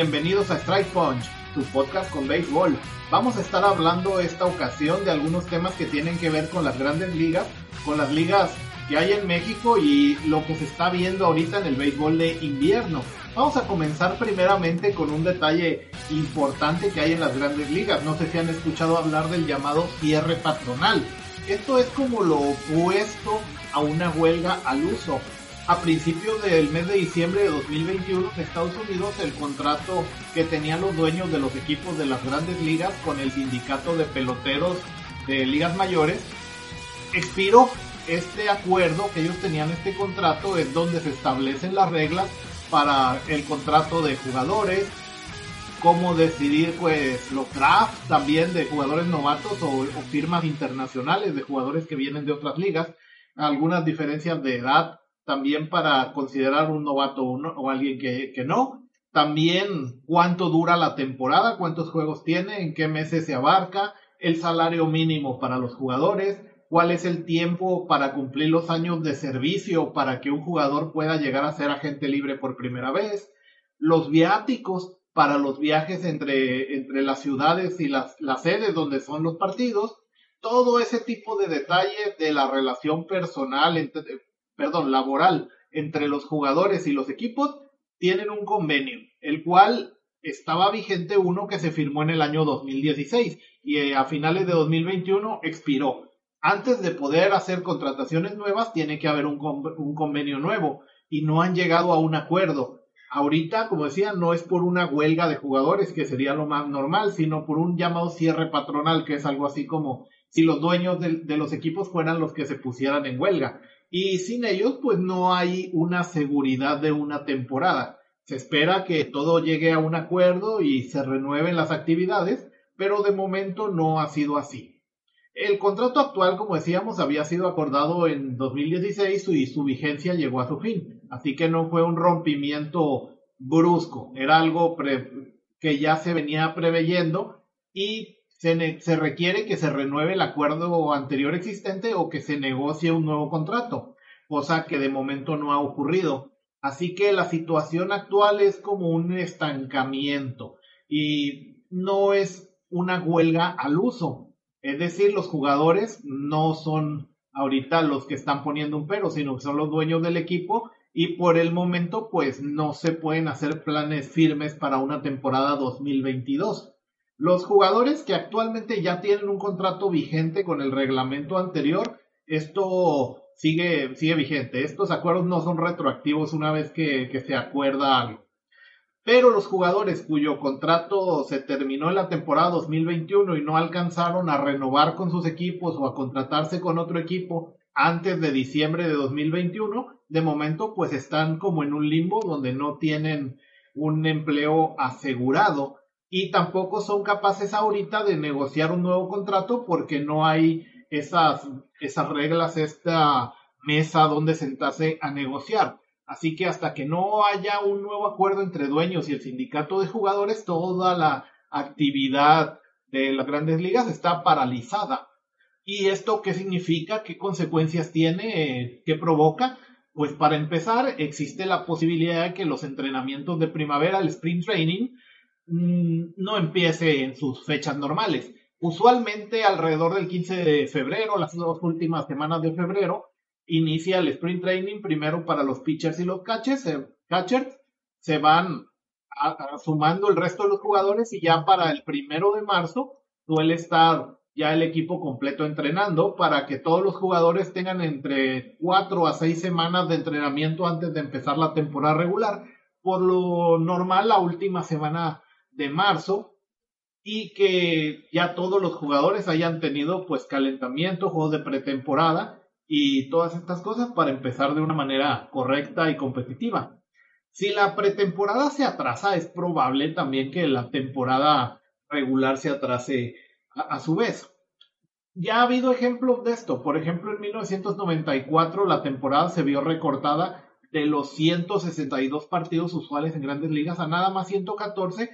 Bienvenidos a Strike Punch, tu podcast con béisbol. Vamos a estar hablando esta ocasión de algunos temas que tienen que ver con las grandes ligas, con las ligas que hay en México y lo que se está viendo ahorita en el béisbol de invierno. Vamos a comenzar primeramente con un detalle importante que hay en las grandes ligas. No sé si han escuchado hablar del llamado cierre patronal. Esto es como lo opuesto a una huelga al uso a principios del mes de diciembre de 2021 en Estados Unidos el contrato que tenían los dueños de los equipos de las grandes ligas con el sindicato de peloteros de ligas mayores expiró este acuerdo que ellos tenían este contrato es donde se establecen las reglas para el contrato de jugadores cómo decidir pues los drafts también de jugadores novatos o, o firmas internacionales de jugadores que vienen de otras ligas algunas diferencias de edad también para considerar un novato o alguien que, que no. También cuánto dura la temporada, cuántos juegos tiene, en qué meses se abarca, el salario mínimo para los jugadores, cuál es el tiempo para cumplir los años de servicio para que un jugador pueda llegar a ser agente libre por primera vez, los viáticos para los viajes entre, entre las ciudades y las, las sedes donde son los partidos, todo ese tipo de detalles de la relación personal entre, perdón, laboral entre los jugadores y los equipos, tienen un convenio, el cual estaba vigente uno que se firmó en el año 2016 y eh, a finales de 2021 expiró. Antes de poder hacer contrataciones nuevas, tiene que haber un, convenio nuevo y no han llegado a un acuerdo. Ahorita, como decía, no es por una huelga de jugadores, que sería lo más normal, sino por un llamado cierre patronal, que es algo así como si los dueños de los equipos fueran los que se pusieran en huelga y sin ellos pues no hay una seguridad de una temporada. Se espera que todo llegue a un acuerdo y se renueven las actividades, pero de momento no ha sido así. El contrato actual, como decíamos, había sido acordado en 2016 y su vigencia llegó a su fin, así que no fue un rompimiento brusco, era algo que ya se venía preveyendo y se, requiere que se renueve el acuerdo anterior existente o que se negocie un nuevo contrato, cosa que de momento no ha ocurrido. Así que la situación actual es como un estancamiento y no es una huelga al uso. Es decir, los jugadores no son ahorita los que están poniendo un pero, sino que son los dueños del equipo y por el momento pues no se pueden hacer planes firmes para una temporada 2022. Los jugadores que actualmente ya tienen un contrato vigente con el reglamento anterior, esto sigue, sigue vigente. Estos acuerdos no son retroactivos una vez que, que se acuerda algo. Pero los jugadores cuyo contrato se terminó en la temporada 2021 y no alcanzaron a renovar con sus equipos o a contratarse con otro equipo antes de diciembre de 2021, de momento pues están como en un limbo donde no tienen un empleo asegurado y tampoco son capaces ahorita de negociar un nuevo contrato porque no hay esas, esas reglas, esta mesa donde sentarse a negociar. Así que hasta que no haya un nuevo acuerdo entre dueños y el sindicato de jugadores, toda la actividad de las grandes ligas está paralizada. ¿Y esto qué significa? ¿Qué consecuencias tiene? ¿Qué provoca? Pues para empezar, existe la posibilidad de que los entrenamientos de primavera, el sprint training, no empiece en sus fechas normales. Usualmente alrededor del 15 de febrero, las dos últimas semanas de febrero, inicia el sprint training primero para los pitchers y los catchers, eh, catchers se van sumando el resto de los jugadores y ya para el primero de marzo suele estar ya el equipo completo entrenando para que todos los jugadores tengan entre cuatro a seis semanas de entrenamiento antes de empezar la temporada regular. Por lo normal, la última semana de marzo y que ya todos los jugadores hayan tenido pues calentamiento, juegos de pretemporada y todas estas cosas para empezar de una manera correcta y competitiva. Si la pretemporada se atrasa, es probable también que la temporada regular se atrase a, a su vez. Ya ha habido ejemplos de esto. Por ejemplo, en 1994 la temporada se vio recortada de los 162 partidos usuales en grandes ligas a nada más 114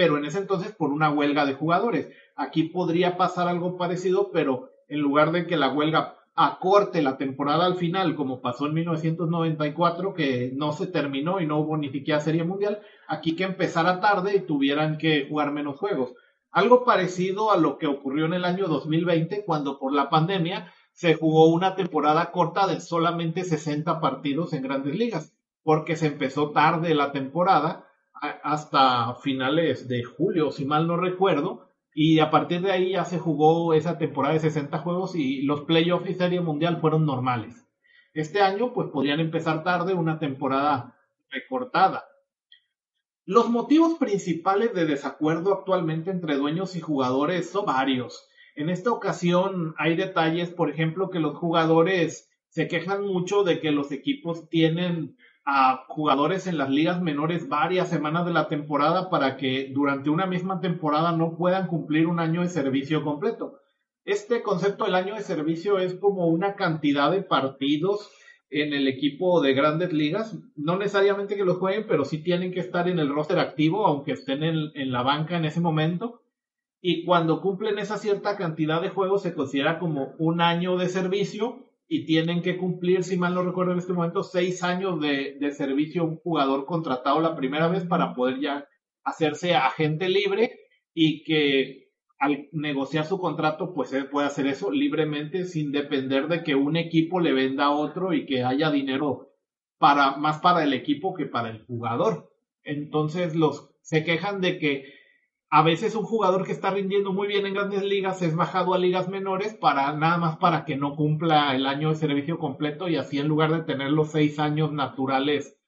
pero en ese entonces por una huelga de jugadores. Aquí podría pasar algo parecido, pero en lugar de que la huelga acorte la temporada al final, como pasó en 1994, que no se terminó y no hubo ni serie mundial, aquí que empezara tarde y tuvieran que jugar menos juegos. Algo parecido a lo que ocurrió en el año 2020, cuando por la pandemia se jugó una temporada corta de solamente 60 partidos en grandes ligas, porque se empezó tarde la temporada hasta finales de julio, si mal no recuerdo, y a partir de ahí ya se jugó esa temporada de 60 juegos y los playoffs y serie mundial fueron normales. Este año pues podrían empezar tarde una temporada recortada. Los motivos principales de desacuerdo actualmente entre dueños y jugadores son varios. En esta ocasión hay detalles, por ejemplo, que los jugadores se quejan mucho de que los equipos tienen a jugadores en las ligas menores varias semanas de la temporada para que durante una misma temporada no puedan cumplir un año de servicio completo. Este concepto del año de servicio es como una cantidad de partidos en el equipo de grandes ligas, no necesariamente que los jueguen, pero sí tienen que estar en el roster activo, aunque estén en, en la banca en ese momento. Y cuando cumplen esa cierta cantidad de juegos se considera como un año de servicio y tienen que cumplir, si mal no recuerdo en este momento, seis años de, servicio a un jugador contratado la primera vez para poder ya hacerse agente libre y que al negociar su contrato, pues él puede hacer eso libremente sin depender de que un equipo le venda a otro y que haya dinero para, más para el equipo que para el jugador. Entonces los se quejan de que a veces un jugador que está rindiendo muy bien en grandes ligas es bajado a ligas menores para nada más para que no cumpla el año de servicio completo y así en lugar de tener los seis años naturales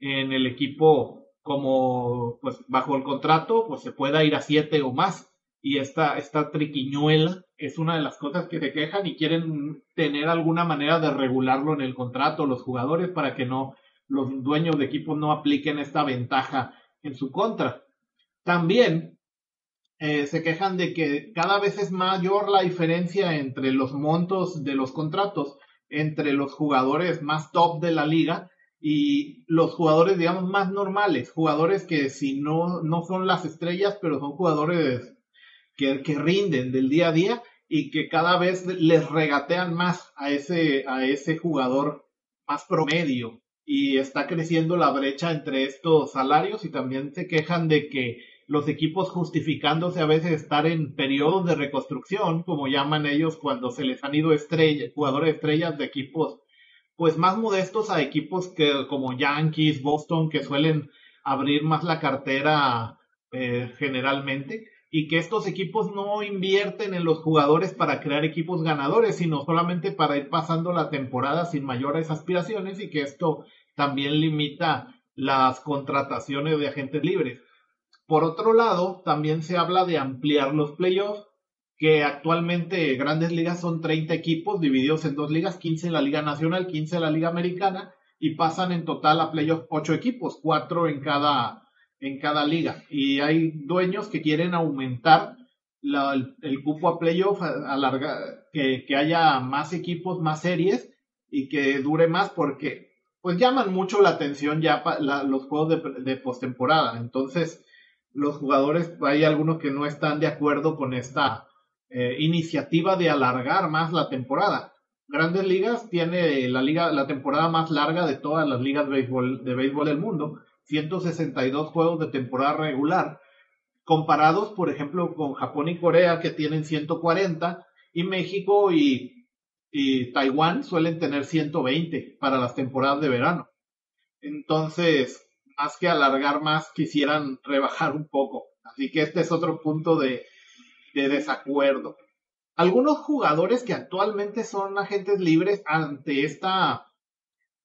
en el equipo como pues bajo el contrato pues se pueda ir a siete o más y esta, esta triquiñuela es una de las cosas que se quejan y quieren tener alguna manera de regularlo en el contrato los jugadores para que no los dueños de equipos no apliquen esta ventaja en su contra. También eh, se quejan de que cada vez es mayor la diferencia entre los montos de los contratos entre los jugadores más top de la liga y los jugadores, digamos, más normales, jugadores que si no, no son las estrellas, pero son jugadores que, que rinden del día a día y que cada vez les regatean más a ese, a ese jugador más promedio. Y está creciendo la brecha entre estos salarios y también se quejan de que los equipos justificándose a veces estar en periodos de reconstrucción, como llaman ellos cuando se les han ido estrellas, jugadores estrellas de equipos pues más modestos a equipos que como Yankees, Boston, que suelen abrir más la cartera eh, generalmente y que estos equipos no invierten en los jugadores para crear equipos ganadores, sino solamente para ir pasando la temporada sin mayores aspiraciones y que esto también limita las contrataciones de agentes libres. Por otro lado, también se habla de ampliar los playoffs, que actualmente grandes ligas son 30 equipos divididos en dos ligas, 15 en la Liga Nacional, 15 en la Liga Americana, y pasan en total a playoffs 8 equipos, 4 en cada, en cada liga. Y hay dueños que quieren aumentar el, cupo a playoff, que, que haya más equipos, más series y que dure más porque pues llaman mucho la atención ya los juegos de, de postemporada. Entonces, los jugadores, hay algunos que no están de acuerdo con esta eh, iniciativa de alargar más la temporada. Grandes Ligas tiene la liga, la temporada más larga de todas las ligas de béisbol, de béisbol del mundo, 162 juegos de temporada regular, comparados, por ejemplo, con Japón y Corea que tienen 140 y México y, y Taiwán suelen tener 120 para las temporadas de verano. Entonces, más que alargar más, quisieran rebajar un poco. Así que este es otro punto de, de desacuerdo. Algunos jugadores que actualmente son agentes libres ante esta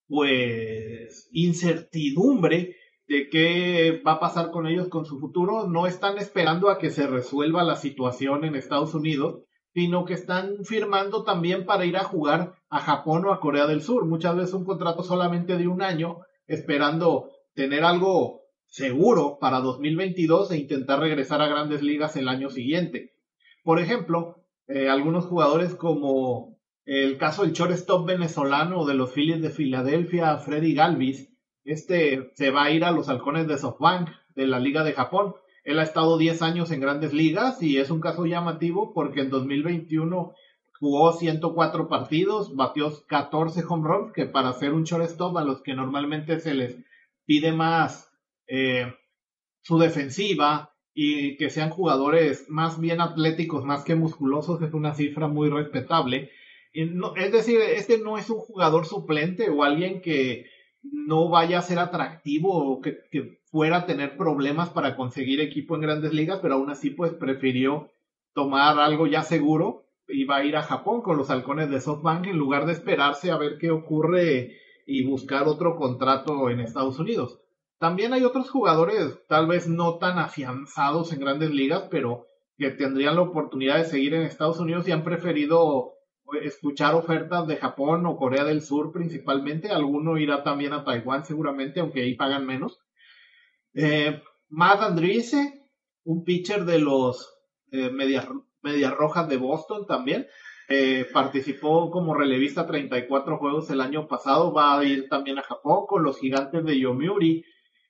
pues incertidumbre de qué va a pasar con ellos con su futuro, no están esperando a que se resuelva la situación en Estados Unidos, sino que están firmando también para ir a jugar a Japón o a Corea del Sur. Muchas veces un contrato solamente de un año, esperando tener algo seguro para 2022 e intentar regresar a grandes ligas el año siguiente. Por ejemplo, eh, algunos jugadores como el caso del shortstop venezolano de los Phillies de Filadelfia, Freddy Galvis, este se va a ir a los halcones de SoftBank de la Liga de Japón. Él ha estado 10 años en grandes ligas y es un caso llamativo porque en 2021 jugó 104 partidos, batió 14 home runs, que para hacer un shortstop a los que normalmente se les pide más eh, su defensiva y que sean jugadores más bien atléticos, más que musculosos, es una cifra muy respetable. es decir, este no es un jugador suplente o alguien que no vaya a ser atractivo o que, fuera a tener problemas para conseguir equipo en grandes ligas, pero aún así pues prefirió tomar algo ya seguro iba a ir a Japón con los halcones de SoftBank en lugar de esperarse a ver qué ocurre y buscar otro contrato en Estados Unidos. También hay otros jugadores, tal vez no tan afianzados en grandes ligas, pero que tendrían la oportunidad de seguir en Estados Unidos y han preferido escuchar ofertas de Japón o Corea del Sur principalmente. Alguno irá también a Taiwán seguramente, aunque ahí pagan menos. Eh, Matt Andriese, un pitcher de los eh, Medias Rojas de Boston también. Eh, participó como relevista 34 juegos el año pasado, va a ir también a Japón con los gigantes de Yomiuri.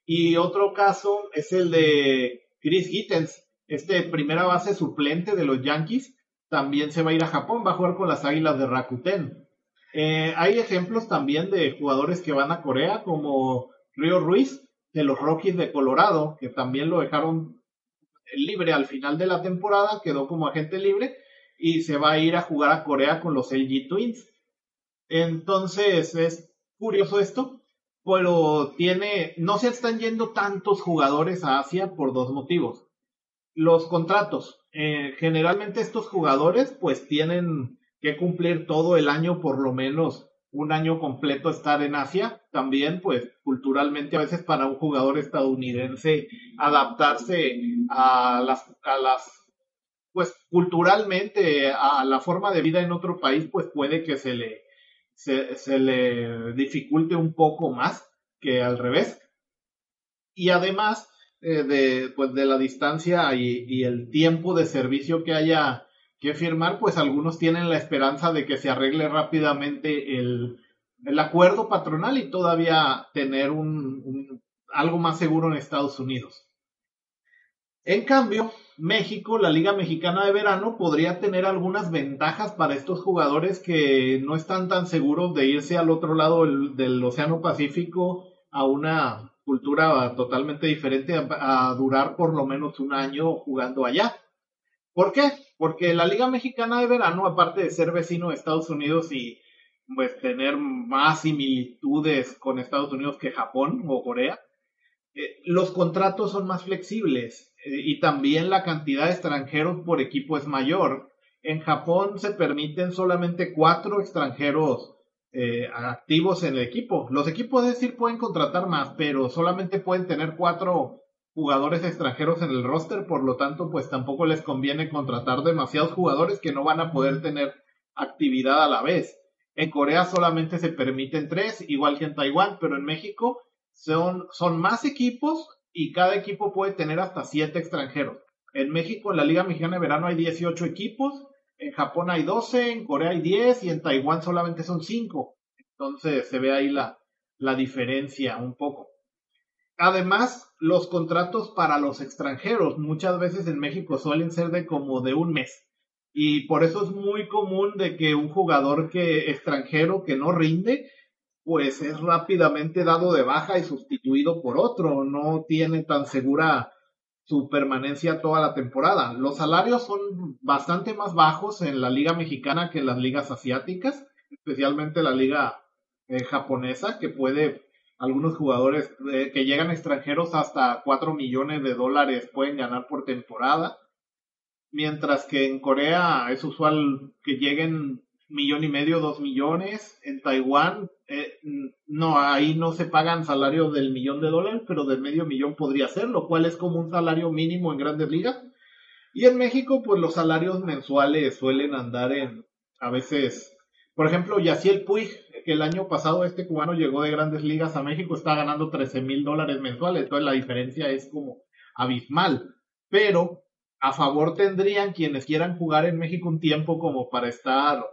Y otro caso es el de Chris Gittens, este primera base suplente de los Yankees, también se va a ir a Japón, va a jugar con las Águilas de Rakuten. Eh, hay ejemplos también de jugadores que van a Corea, como Río Ruiz, de los Rockies de Colorado, que también lo dejaron libre al final de la temporada, quedó como agente libre y se va a ir a jugar a Corea con los LG Twins. Entonces es curioso esto, pero tiene, no se están yendo tantos jugadores a Asia por dos motivos. Los contratos, eh, generalmente estos jugadores pues tienen que cumplir todo el año por lo menos un año completo estar en Asia, también pues culturalmente a veces para un jugador estadounidense adaptarse a las, a las pues culturalmente a la forma de vida en otro país pues puede que se le se, le dificulte un poco más que al revés y además eh, de pues de la distancia y, y el tiempo de servicio que haya que firmar, pues algunos tienen la esperanza de que se arregle rápidamente el, el acuerdo patronal y todavía tener un, algo más seguro en Estados Unidos. En cambio, México, la Liga Mexicana de Verano, podría tener algunas ventajas para estos jugadores que no están tan seguros de irse al otro lado del, Océano Pacífico a una cultura totalmente diferente, a, durar por lo menos un año jugando allá. ¿Por qué? Porque la Liga Mexicana de Verano, aparte de ser vecino de Estados Unidos y pues tener más similitudes con Estados Unidos que Japón o Corea, eh, los contratos son más flexibles y también la cantidad de extranjeros por equipo es mayor. En Japón se permiten solamente cuatro extranjeros eh, activos en el equipo. Los equipos, es decir, pueden contratar más, pero solamente pueden tener cuatro jugadores extranjeros en el roster, por lo tanto, pues tampoco les conviene contratar demasiados jugadores que no van a poder tener actividad a la vez. En Corea solamente se permiten tres, igual que en Taiwán, pero en México son, son más equipos y cada equipo puede tener hasta siete extranjeros. En México, en la Liga Mexicana de Verano hay 18 equipos, en Japón hay 12, en Corea hay 10 y en Taiwán solamente son 5. Entonces se ve ahí la, la diferencia un poco. Además, los contratos para los extranjeros muchas veces en México suelen ser de como de un mes. Y por eso es muy común de que un jugador que extranjero que no rinde, pues es rápidamente dado de baja y sustituido por otro. No tiene tan segura su permanencia toda la temporada. Los salarios son bastante más bajos en la liga mexicana que en las ligas asiáticas, especialmente la liga eh, japonesa, que puede algunos jugadores eh, que llegan extranjeros hasta 4 millones de dólares pueden ganar por temporada, mientras que en Corea es usual que lleguen millón y medio, dos millones. En Taiwán, eh, no, ahí no se pagan salarios del millón de dólares, pero del medio millón podría ser, lo cual es como un salario mínimo en grandes ligas. Y en México, pues los salarios mensuales suelen andar en, a veces, por ejemplo, Yaciel Puig, que el año pasado este cubano llegó de grandes ligas a México, está ganando 13 mil dólares mensuales, entonces la diferencia es como abismal. Pero a favor tendrían quienes quieran jugar en México un tiempo como para estar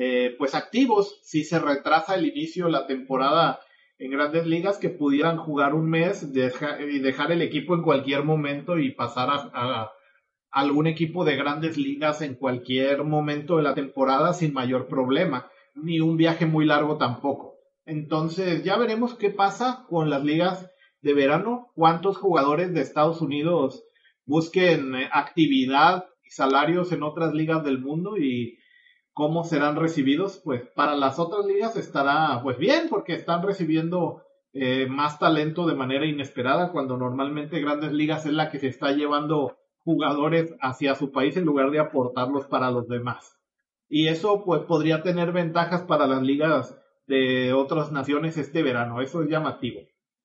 eh, pues activos si se retrasa el inicio de la temporada en grandes ligas que pudieran jugar un mes y dejar el equipo en cualquier momento y pasar a, algún equipo de grandes ligas en cualquier momento de la temporada sin mayor problema, ni un viaje muy largo tampoco. Entonces ya veremos qué pasa con las ligas de verano, cuántos jugadores de Estados Unidos busquen eh, actividad y salarios en otras ligas del mundo y cómo serán recibidos, pues para las otras ligas estará pues bien porque están recibiendo eh, más talento de manera inesperada cuando normalmente grandes ligas es la que se está llevando jugadores hacia su país en lugar de aportarlos para los demás. Y eso pues podría tener ventajas para las ligas de otras naciones este verano, eso es llamativo.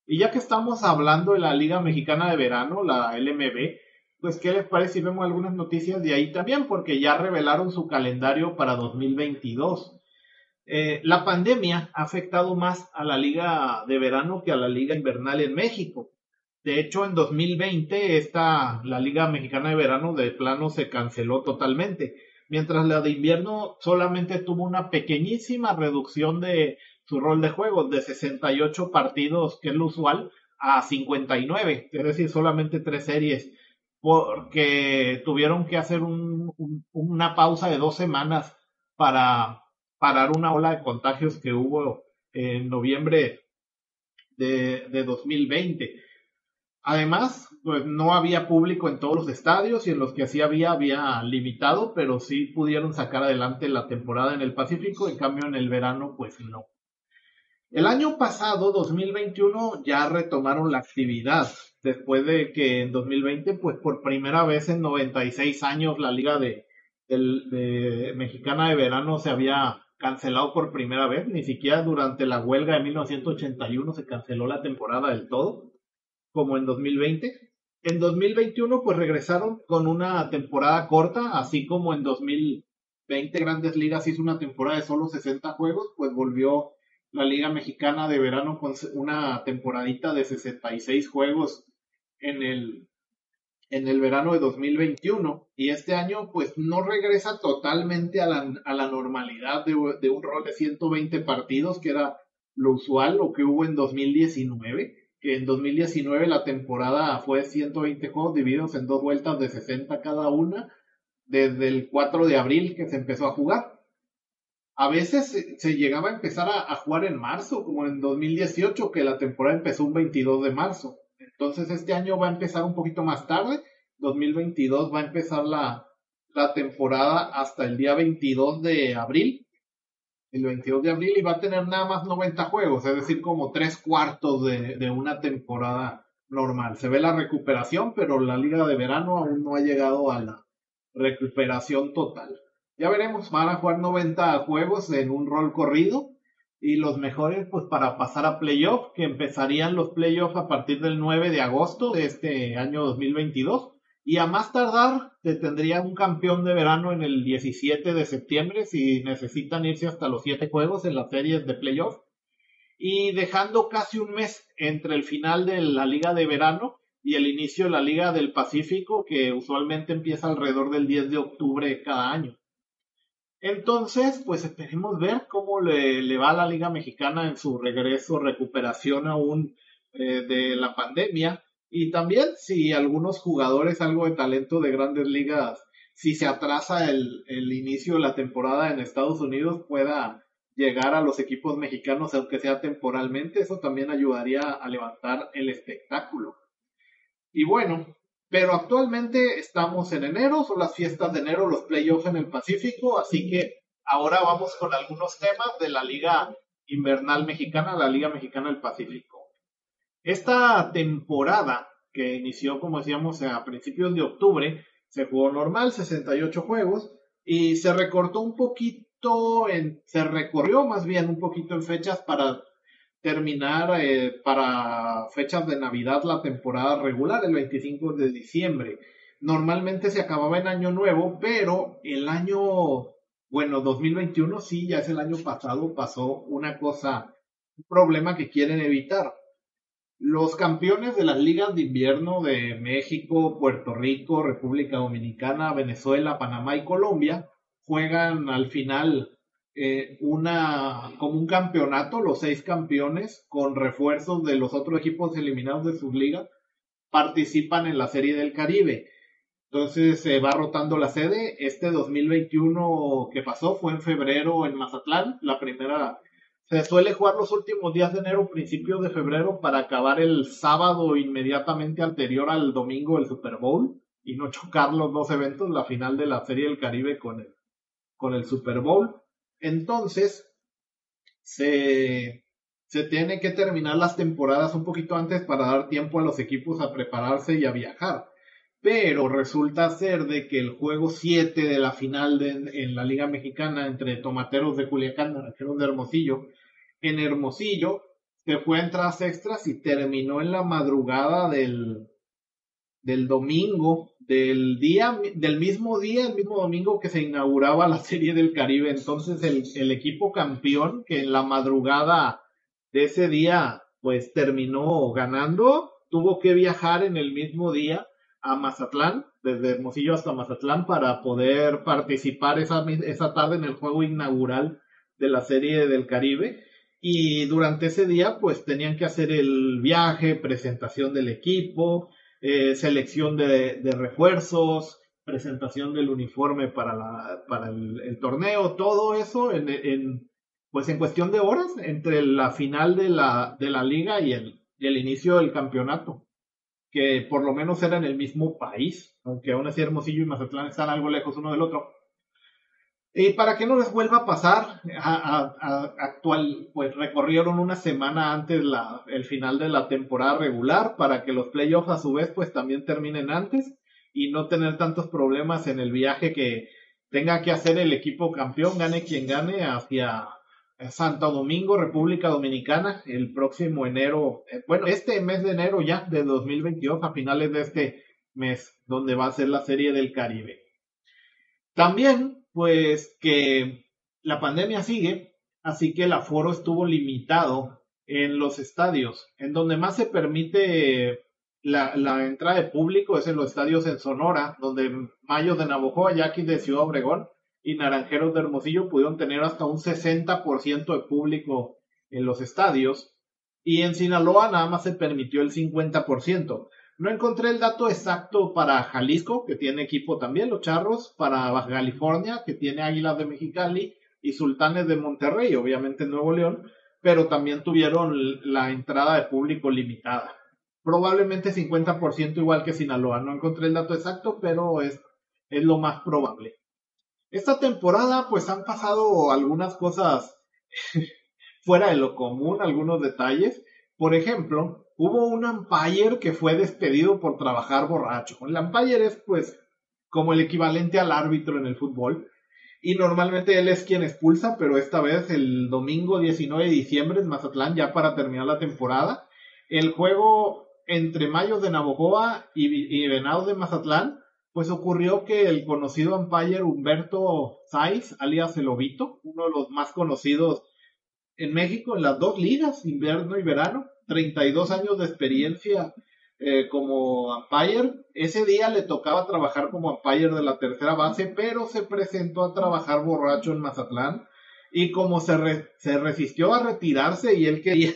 Y ya que estamos hablando de la Liga Mexicana de Verano, la LMB, pues qué les parece si vemos algunas noticias de ahí también, porque ya revelaron su calendario para 2022. Eh, la pandemia ha afectado más a la liga de verano que a la liga invernal en México. De hecho, en 2020 esta, la liga mexicana de verano de plano se canceló totalmente, mientras la de invierno solamente tuvo una pequeñísima reducción de su rol de juegos de 68 partidos, que es lo usual, a 59, es decir, solamente tres series, porque tuvieron que hacer una pausa de dos semanas para parar una ola de contagios que hubo en noviembre de, de 2020. Además, pues no había público en todos los estadios y en los que sí había, había limitado, pero sí pudieron sacar adelante la temporada en el Pacífico, en cambio en el verano, pues no. El año pasado, 2021, ya retomaron la actividad, después de que en 2020, pues por primera vez en 96 años, la Liga de, Mexicana de Verano se había cancelado por primera vez, ni siquiera durante la huelga de 1981 se canceló la temporada del todo, como en 2020. En 2021 pues regresaron con una temporada corta, así como en 2020 Grandes Ligas hizo una temporada de solo 60 juegos, pues volvió la Liga Mexicana de Verano con una temporadita de 66 juegos en el en el verano de 2021 y este año pues no regresa totalmente a la, a la normalidad de, de, un rol de 120 partidos que era lo usual, lo que hubo en 2019, que en 2019 la temporada fue 120 juegos divididos en dos vueltas de 60 cada una desde el 4 de abril que se empezó a jugar. A veces se, llegaba a empezar a jugar en marzo, como en 2018, que la temporada empezó un 22 de marzo entonces este año va a empezar un poquito más tarde. 2022 va a empezar la, la temporada hasta el día 22 de abril. El 22 de abril y va a tener nada más 90 juegos, es decir, como tres cuartos de, de una temporada normal. Se ve la recuperación, pero la liga de verano aún no ha llegado a la recuperación total. Ya veremos, van a jugar 90 juegos en un rol corrido y los mejores pues para pasar a playoff, que empezarían los playoffs a partir del 9 de agosto de este año 2022 y a más tardar se tendría un campeón de verano en el 17 de septiembre si necesitan irse hasta los 7 juegos en las series de playoff y dejando casi un mes entre el final de la liga de verano y el inicio de la liga del Pacífico que usualmente empieza alrededor del 10 de octubre cada año. Entonces, pues esperemos ver cómo le, va a la Liga Mexicana en su regreso, recuperación aún eh, de la pandemia. Y también si algunos jugadores, algo de talento de grandes ligas, si se atrasa el, el inicio de la temporada en Estados Unidos, pueda llegar a los equipos mexicanos, aunque sea temporalmente. Eso también ayudaría a levantar el espectáculo. Y bueno, pero actualmente estamos en enero, son las fiestas de enero, los playoffs en el Pacífico, así que ahora vamos con algunos temas de la Liga Invernal Mexicana, la Liga Mexicana del Pacífico. Esta temporada, que inició, como decíamos, a principios de octubre, se jugó normal, 68 juegos, y se recortó un poquito, en, se recorrió más bien un poquito en fechas para terminar eh, para fechas de Navidad la temporada regular, el 25 de diciembre. Normalmente se acababa en Año Nuevo, pero el año, bueno, 2021 sí, ya es el año pasado, pasó una cosa, un problema que quieren evitar. Los campeones de las ligas de invierno de México, Puerto Rico, República Dominicana, Venezuela, Panamá y Colombia juegan al final eh, una, como un campeonato, los seis campeones, con refuerzos de los otros equipos eliminados de sus ligas, participan en la Serie del Caribe. Entonces se va rotando la sede. Este 2021 que pasó fue en febrero en Mazatlán. La primera se suele jugar los últimos días de enero, principios de febrero, para acabar el sábado inmediatamente anterior al domingo del Super Bowl y no chocar los dos eventos, la final de la Serie del Caribe con el, con el Super Bowl. Entonces, se, se tiene que terminar las temporadas un poquito antes para dar tiempo a los equipos a prepararse y a viajar. Pero resulta ser de que el juego 7 de la final de, en la Liga Mexicana entre Tomateros de Culiacán y Naranjeros de Hermosillo, en Hermosillo se fue a entradas extras y terminó en la madrugada del, del domingo, del día, del mismo día, el mismo domingo que se inauguraba la Serie del Caribe. Entonces el, equipo campeón que en la madrugada de ese día pues terminó ganando, tuvo que viajar en el mismo día a Mazatlán, desde Hermosillo hasta Mazatlán, para poder participar esa, esa tarde en el juego inaugural de la Serie del Caribe. Y durante ese día, pues tenían que hacer el viaje, presentación del equipo, eh, selección de, refuerzos, presentación del uniforme para, la, para el, torneo, todo eso en, en, pues en cuestión de horas entre la final de la, de la liga y el, y el inicio del campeonato que por lo menos eran el mismo país, aunque aún así Hermosillo y Mazatlán están algo lejos uno del otro. Y para que no les vuelva a pasar, a, actual, pues recorrieron una semana antes la, el final de la temporada regular para que los playoffs a su vez pues también terminen antes y no tener tantos problemas en el viaje que tenga que hacer el equipo campeón, gane quien gane, hacia Santo Domingo, República Dominicana, el próximo enero, eh, bueno, este mes de enero ya de 2022, a finales de este mes, donde va a ser la Serie del Caribe. También, pues que la pandemia sigue, así que el aforo estuvo limitado en los estadios, en donde más se permite la, la entrada de público es en los estadios en Sonora, donde Mayo de Navojoa, aquí de Ciudad Obregón, y Naranjeros de Hermosillo pudieron tener hasta un 60% de público en los estadios y en Sinaloa nada más se permitió el 50%. No encontré el dato exacto para Jalisco, que tiene equipo también, los Charros, para Baja California, que tiene Águilas de Mexicali y Sultanes de Monterrey, obviamente Nuevo León, pero también tuvieron la entrada de público limitada. Probablemente 50% igual que Sinaloa. No encontré el dato exacto, pero es, es lo más probable. Esta temporada pues han pasado algunas cosas fuera de lo común, algunos detalles. Por ejemplo, hubo un umpire que fue despedido por trabajar borracho. El umpire es pues como el equivalente al árbitro en el fútbol. Y normalmente él es quien expulsa, pero esta vez el domingo 19 de diciembre en Mazatlán, ya para terminar la temporada, el juego entre Mayos de Navojoa y, y Venados de Mazatlán pues ocurrió que el conocido umpire Humberto Saiz, alias El Obito, uno de los más conocidos en México en las dos ligas, invierno y verano, 32 años de experiencia eh, como umpire. Ese día le tocaba trabajar como umpire de la tercera base, pero se presentó a trabajar borracho en Mazatlán y como se, se resistió a retirarse y él quería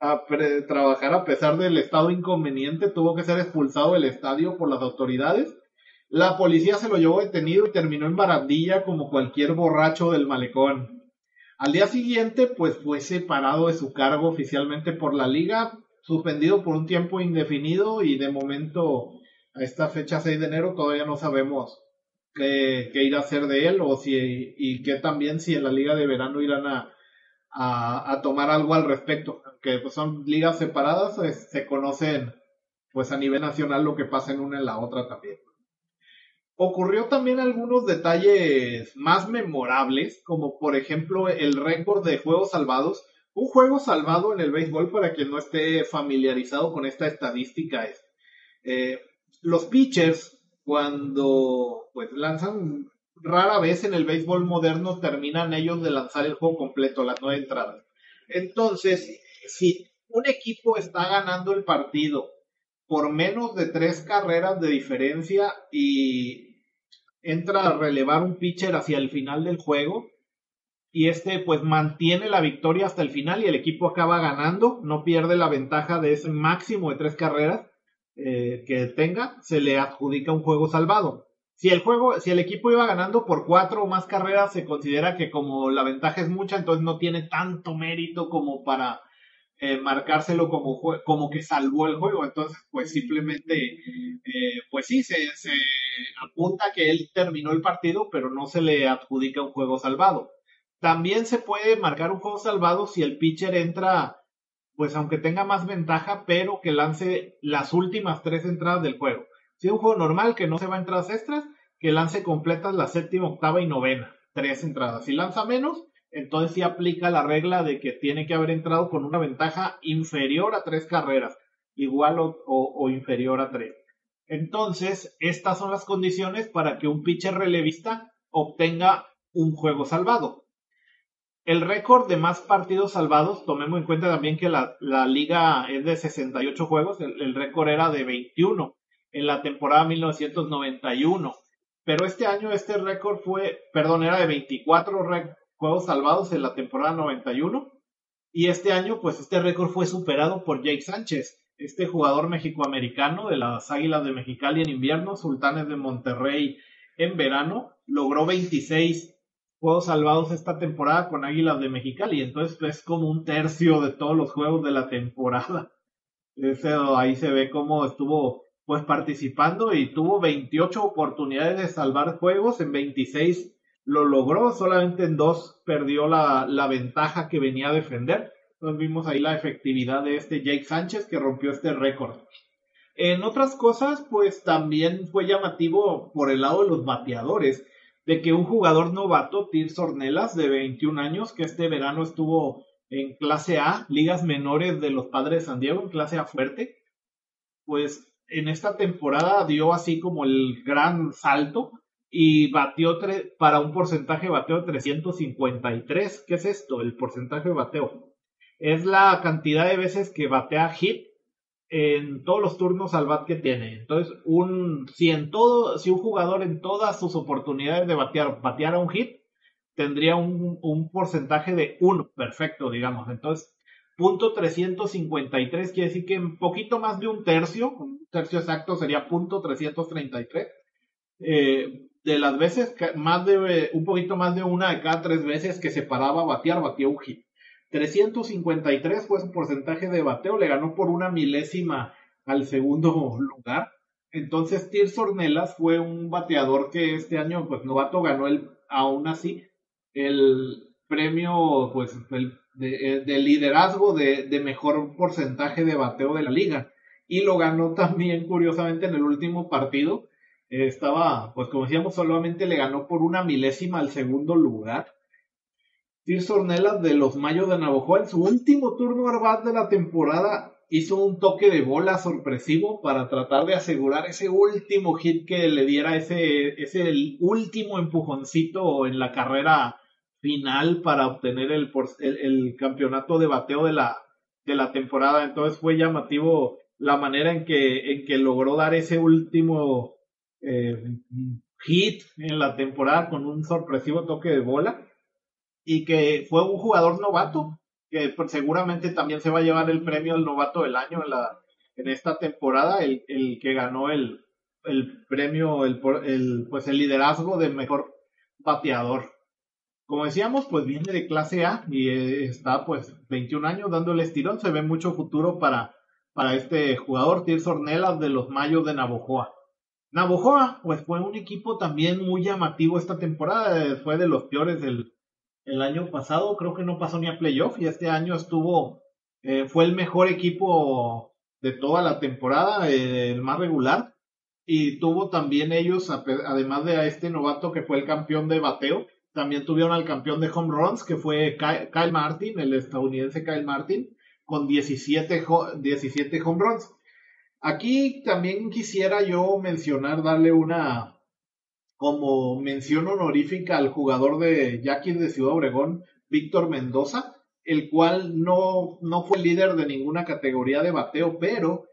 trabajar a pesar del estado inconveniente, tuvo que ser expulsado del estadio por las autoridades la policía se lo llevó detenido y terminó en barandilla como cualquier borracho del malecón. Al día siguiente, pues fue separado de su cargo oficialmente por la liga, suspendido por un tiempo indefinido y de momento a esta fecha 6 de enero todavía no sabemos qué, qué ir a hacer de él o si y que también si en la liga de verano irán a, a, tomar algo al respecto, que pues son ligas separadas, se conocen pues a nivel nacional lo que pasa en una en la otra también ocurrió también algunos detalles más memorables, como por ejemplo el récord de juegos salvados. Un juego salvado en el béisbol, para quien no esté familiarizado con esta estadística, es eh, los pitchers cuando pues lanzan rara vez en el béisbol moderno terminan ellos de lanzar el juego completo, las nueve entradas. Entonces, si un equipo está ganando el partido por menos de tres carreras de diferencia y entra a relevar un pitcher hacia el final del juego y este pues mantiene la victoria hasta el final y el equipo acaba ganando, no pierde la ventaja de ese máximo de tres carreras. eh, que tenga, se le adjudica un juego salvado. Si el juego, si el equipo iba ganando por cuatro o más carreras, se considera que como la ventaja es mucha, entonces no tiene tanto mérito como para eh, marcárselo como, como que salvó el juego. Entonces, pues simplemente, eh, pues sí, se, se apunta que él terminó el partido, pero no se le adjudica un juego salvado. También se puede marcar un juego salvado si el pitcher entra, pues aunque tenga más ventaja, pero que lance las últimas tres entradas del juego. Si es un juego normal que no se va a entradas extras, que lance completas la séptima, octava y novena. Tres entradas. Si lanza menos, entonces sí aplica la regla de que tiene que haber entrado con una ventaja inferior a tres carreras, igual o, inferior a tres. Entonces, estas son las condiciones para que un pitcher relevista obtenga un juego salvado. El récord de más partidos salvados, tomemos en cuenta también que la, liga es de 68 juegos, el, el récord era de 21 en la temporada 1991. Pero este año este récord fue, perdón, era de 24 juegos salvados en la temporada 91. Y este año, pues este récord fue superado por Jake Sánchez, este jugador mexicoamericano de las Águilas de Mexicali en invierno, Sultanes de Monterrey en verano, logró 26 juegos salvados esta temporada con Águilas de Mexicali. Entonces pues, es como un tercio de todos los juegos de la temporada. ahí se ve cómo estuvo pues participando y tuvo 28 oportunidades de salvar juegos, en 26 lo logró, solamente en dos perdió la ventaja que venía a defender. Entonces vimos ahí la efectividad de este Jake Sánchez que rompió este récord. En otras cosas, pues también fue llamativo por el lado de los bateadores, de que un jugador novato, Tirso Ornelas, de 21 años, que este verano estuvo en clase A, ligas menores de los padres de San Diego, en clase A fuerte, pues en esta temporada dio así como el gran salto y batió para un porcentaje de bateo de 353. ¿Qué es esto? El porcentaje de bateo. Es la cantidad de veces que batea hit en todos los turnos al bat que tiene. Entonces, un, si en todo, si un jugador en todas sus oportunidades de batear bateara un hit, tendría un, un porcentaje de 1 perfecto, digamos. Entonces, punto 353 quiere decir que un poquito más de un tercio, un tercio exacto sería punto 333. Eh, de las veces, más de, un poquito más de una de cada tres veces que se paraba a batear, batió un hit. 353 fue su porcentaje de bateo, le ganó por una milésima al segundo lugar. Entonces, Tirso Ornelas fue un bateador que este año, pues novato, ganó el, aún así, el premio, pues, el de, eh, liderazgo de, mejor porcentaje de bateo de la liga. Y lo ganó también, curiosamente, en el último partido. Estaba, pues como decíamos, solamente le ganó por una milésima al segundo lugar. Tirso Ornelas de los Mayos de Navajo en su último turno arbat de la temporada hizo un toque de bola sorpresivo para tratar de asegurar ese último hit que le diera ese, ese último empujoncito en la carrera final para obtener el, el, campeonato de bateo de la, de la temporada. Entonces fue llamativo la manera en que, en que logró dar ese último eh, hit en la temporada con un sorpresivo toque de bola y que fue un jugador novato que seguramente también se va a llevar el premio al novato del año en, la, en esta temporada, el, el que ganó el, el premio, el, el, pues el liderazgo de mejor bateador. Como decíamos, pues viene de clase A y eh, está pues 21 años dando el estirón. Se ve mucho futuro para, para este jugador, Tirso Ornelas de los Mayos de Navojoa. Navojoa, pues fue un equipo también muy llamativo esta temporada. Eh, fue de los peores del el año pasado. Creo que no pasó ni a playoff y este año estuvo, eh, fue el mejor equipo de toda la temporada, el más regular. Y tuvo también ellos, además de a este novato que fue el campeón de bateo, también tuvieron al campeón de home runs, que fue Kyle Martin, el estadounidense Kyle Martin, con 17, 17 home runs. Aquí también quisiera yo mencionar, darle una como mención honorífica al jugador de Jackie de Ciudad Obregón, Víctor Mendoza, el cual no, no fue líder de ninguna categoría de bateo, pero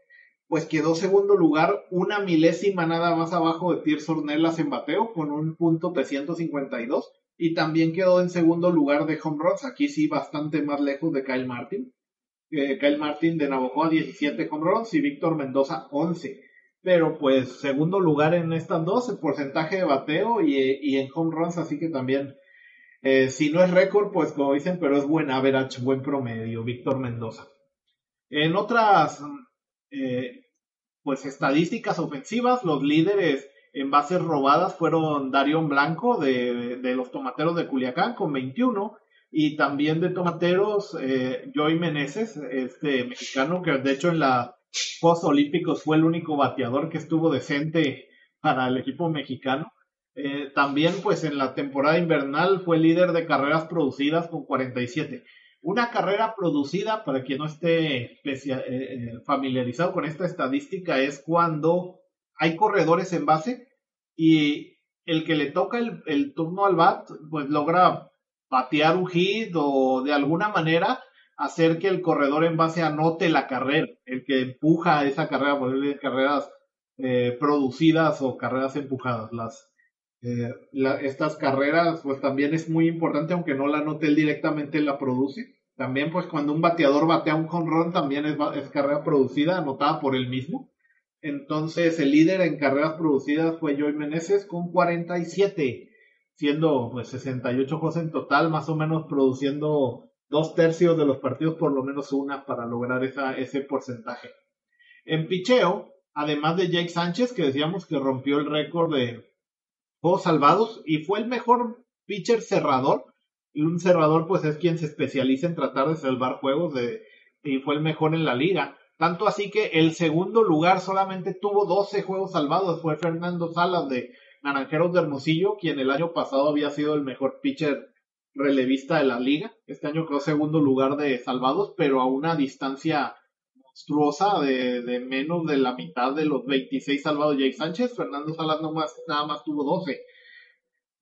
pues quedó segundo lugar, una milésima nada más abajo de Tirso Ornelas en bateo, con un punto 352 y también quedó en segundo lugar de home runs, aquí sí bastante más lejos de Kyle Martin. eh, Kyle Martin de Navojoa 17 home runs y Víctor Mendoza 11. Pero pues segundo lugar en estas dos, el porcentaje de bateo y, en home runs, así que también, eh, si no es récord, pues como dicen, pero es buen average, buen promedio, Víctor Mendoza. En otras, eh, pues estadísticas ofensivas, los líderes en bases robadas fueron Darion Blanco de, de los Tomateros de Culiacán con 21 y también de tomateros eh, Joey Meneses, este mexicano que de hecho en la post olímpicos fue el único bateador que estuvo decente para el equipo mexicano. Eh, también pues en la temporada invernal fue líder de carreras producidas con 47. Una carrera producida, para quien no esté eh, familiarizado con esta estadística, es cuando hay corredores en base y el que le toca el, el turno al bat, pues logra patear un hit o de alguna manera hacer que el corredor en base anote la carrera, el que empuja esa carrera, por ejemplo, carreras eh, producidas o carreras empujadas. Las, eh, estas carreras, pues también es muy importante, aunque no la anote él directamente, la produce. También, pues cuando un bateador batea un home también es, carrera producida, anotada por él mismo. Entonces, el líder en carreras producidas fue Joey Meneses con 47 siendo pues 68 juegos en total, más o menos produciendo dos tercios de los partidos, por lo menos una, para lograr esa, ese porcentaje. En picheo, además de Jake Sánchez, que decíamos que rompió el récord de juegos salvados y fue el mejor pitcher cerrador. Un cerrador, pues, es quien se especializa en tratar de salvar juegos de, y fue el mejor en la liga. Tanto así que el segundo lugar solamente tuvo 12 juegos salvados, fue Fernando Salas de Naranjeros de Hermosillo, quien el año pasado había sido el mejor pitcher relevista de la liga. Este año quedó segundo lugar de salvados, pero a una distancia monstruosa de, menos de la mitad de los 26 salvados Jake Sánchez. Fernando Salas no más, nada más tuvo 12.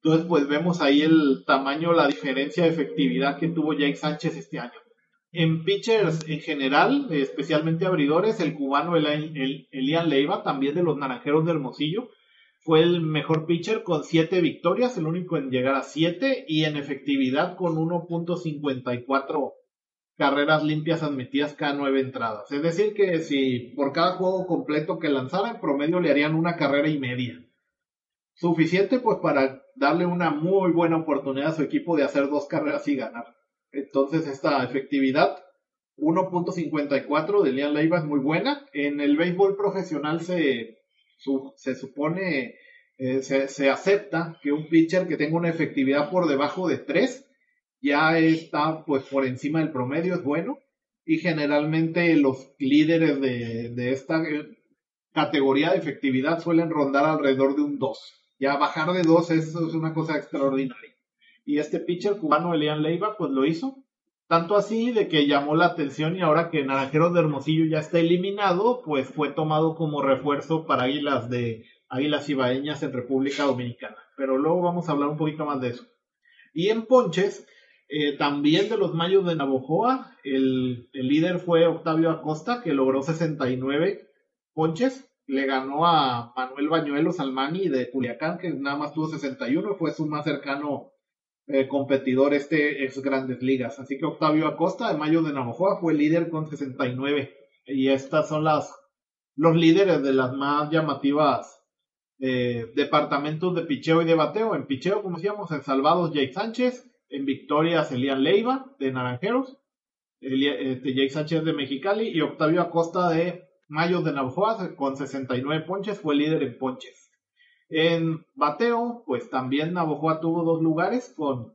Entonces, pues vemos ahí el tamaño, la diferencia de efectividad que tuvo Jake Sánchez este año. En pitchers en general, especialmente abridores, el cubano Elian Leiva, también de los Naranjeros de Hermosillo, fue el mejor pitcher con 7 victorias, el único en llegar a 7 y en efectividad con 1.54 carreras limpias admitidas cada 9 entradas. Es decir, que si por cada juego completo que lanzara, en promedio le harían una carrera y media. Suficiente pues para darle una muy buena oportunidad a su equipo de hacer dos carreras y ganar. Entonces esta efectividad 1.54 de Lian Leiva es muy buena. En el béisbol profesional se se supone, eh, se, acepta que un pitcher que tenga una efectividad por debajo de 3 ya está pues por encima del promedio, es bueno. Y generalmente los líderes de, esta eh, categoría de efectividad suelen rondar alrededor de un 2. Ya bajar de 2 es, es una cosa extraordinaria. Y este pitcher cubano, Elian Leiva, pues lo hizo. Tanto así de que llamó la atención y ahora que Naranjeros de Hermosillo ya está eliminado, pues fue tomado como refuerzo para Águilas de Águilas Ibaeñas en República Dominicana. Pero luego vamos a hablar un poquito más de eso. Y en Ponches, eh, también de los Mayos de Navojoa, el, el, líder fue Octavio Acosta, que logró 69 ponches. Le ganó a Manuel Bañuelos Almani de Culiacán, que nada más tuvo 61, fue su más cercano eh, competidor este es Grandes Ligas. Así que Octavio Acosta de Mayo de Navajoa fue líder con 69. Y estas son las los líderes de las más llamativas eh, departamentos de picheo y de bateo. En picheo, como decíamos, en Salvados Jake Sánchez, en Victorias Elian Leiva de Naranjeros, este, Jake Sánchez de Mexicali y Octavio Acosta de Mayo de Navajoa con 69 ponches, fue líder en ponches. En bateo, pues también Navojoa tuvo dos lugares con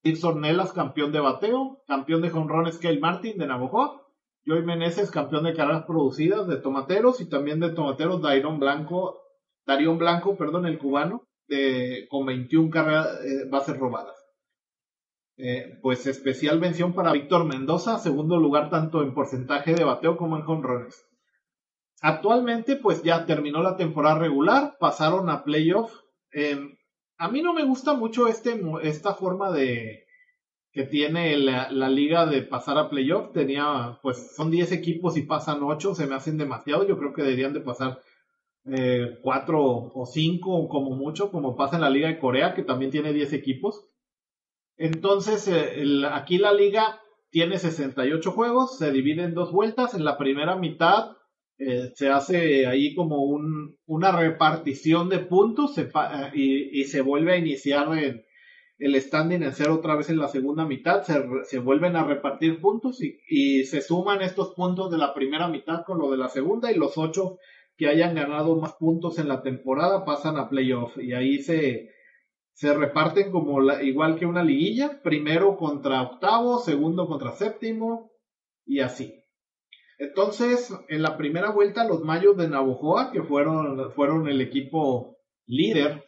Steve Ornelas, campeón de bateo, campeón de jonrones Kyle Martin de Navojoa, Joey Meneses, campeón de carreras producidas de tomateros y también de tomateros Dairon Blanco, Darion Blanco, perdón, el cubano, con 21 carreras, eh, bases robadas. Eh, pues especial mención para Víctor Mendoza, segundo lugar tanto en porcentaje de bateo como en jonrones. Actualmente, pues ya terminó la temporada regular, pasaron a playoff. Em, a mí no me gusta mucho este, esta forma de que tiene la, liga de pasar a playoff. Tenía, pues son 10 equipos y pasan 8, se me hacen demasiado. Yo creo que deberían de pasar eh, 4 o 5 como mucho, como pasa en la liga de Corea, que también tiene 10 equipos. Entonces, eh, aquí la liga tiene 68 juegos, se divide en dos vueltas. En la primera mitad eh, se hace ahí como un, una repartición de puntos eh, y, se vuelve a iniciar el standing en cero otra vez en la segunda mitad. Se, vuelven a repartir puntos y, y, se suman estos puntos de la primera mitad con lo de la segunda y los ocho que hayan ganado más puntos en la temporada pasan a playoff y ahí se se reparten como la, igual que una liguilla, primero contra octavo, segundo contra séptimo y así. Entonces, en la primera vuelta los Mayos de Navojoa, que fueron, fueron el equipo líder,